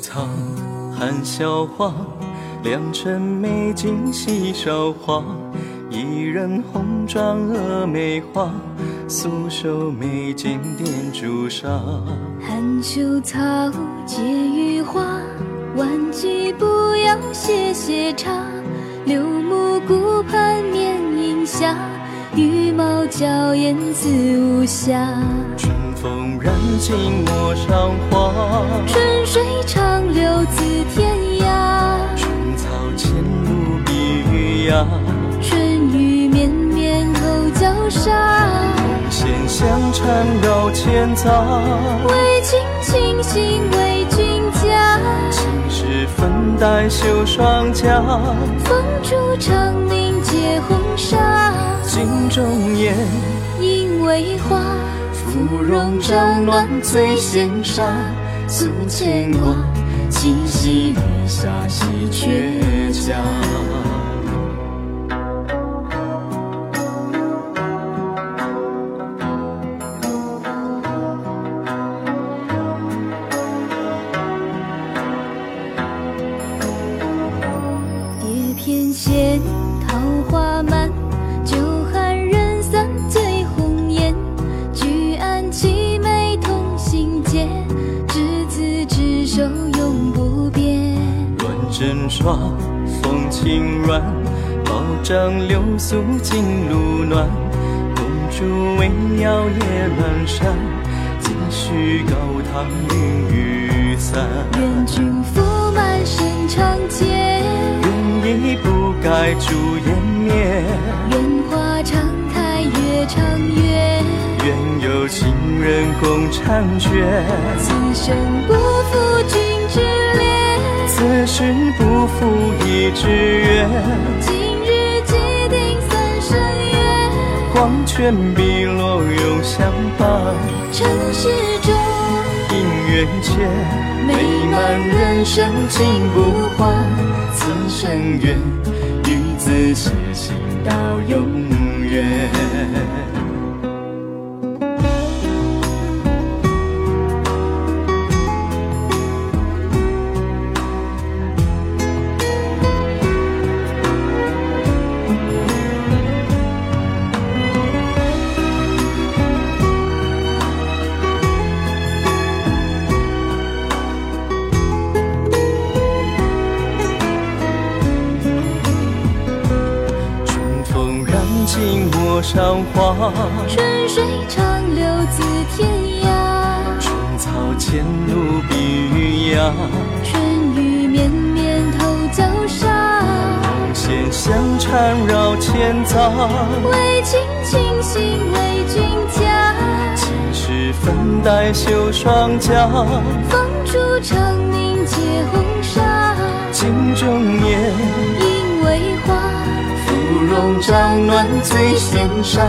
草含笑话，良辰美景喜韶华。一人红妆峨眉花，素手眉间点朱砂。含羞草，解玉花，万句不要谢谢茶。六目顾盼眠影下，羽毛娇艳自无暇。春风染尽陌上花，春水长流春雨绵绵后绞杀。线香缠绕千匝，为君倾心为君嫁。青石粉黛绣双颊，风烛长凝结红纱。镜中燕，映为花。芙蓉帐暖醉仙沙，诉牵挂，七夕月下喜鹊家。针刷，风轻软，宝帐流苏金炉暖。公主为摇曳阑珊，几许高堂云雨散。愿君福满身长洁，愿意不改朱颜面，愿花常开月长圆。愿有情人共婵娟。此生不负君之恋，此世一纸缘。今日既定三生约。黄泉碧落永相伴，尘世中姻缘牵，美满人生尽不换。此生愿与子偕行到永风染尽陌上花，春水长流自天涯。春草前路碧玉芽，春雨绵绵透娇纱。红。线相缠绕千匝。为君倾心为君嫁。青石粉黛绣双颊，风烛长明结红纱。芙蓉帐暖醉仙纱，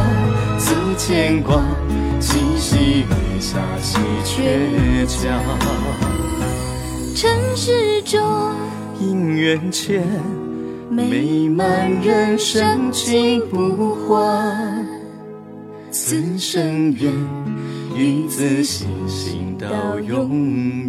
诉牵挂，七夕月下喜鹊家。尘世中姻缘牵，美满人生尽不换。此生愿与子偕行到永。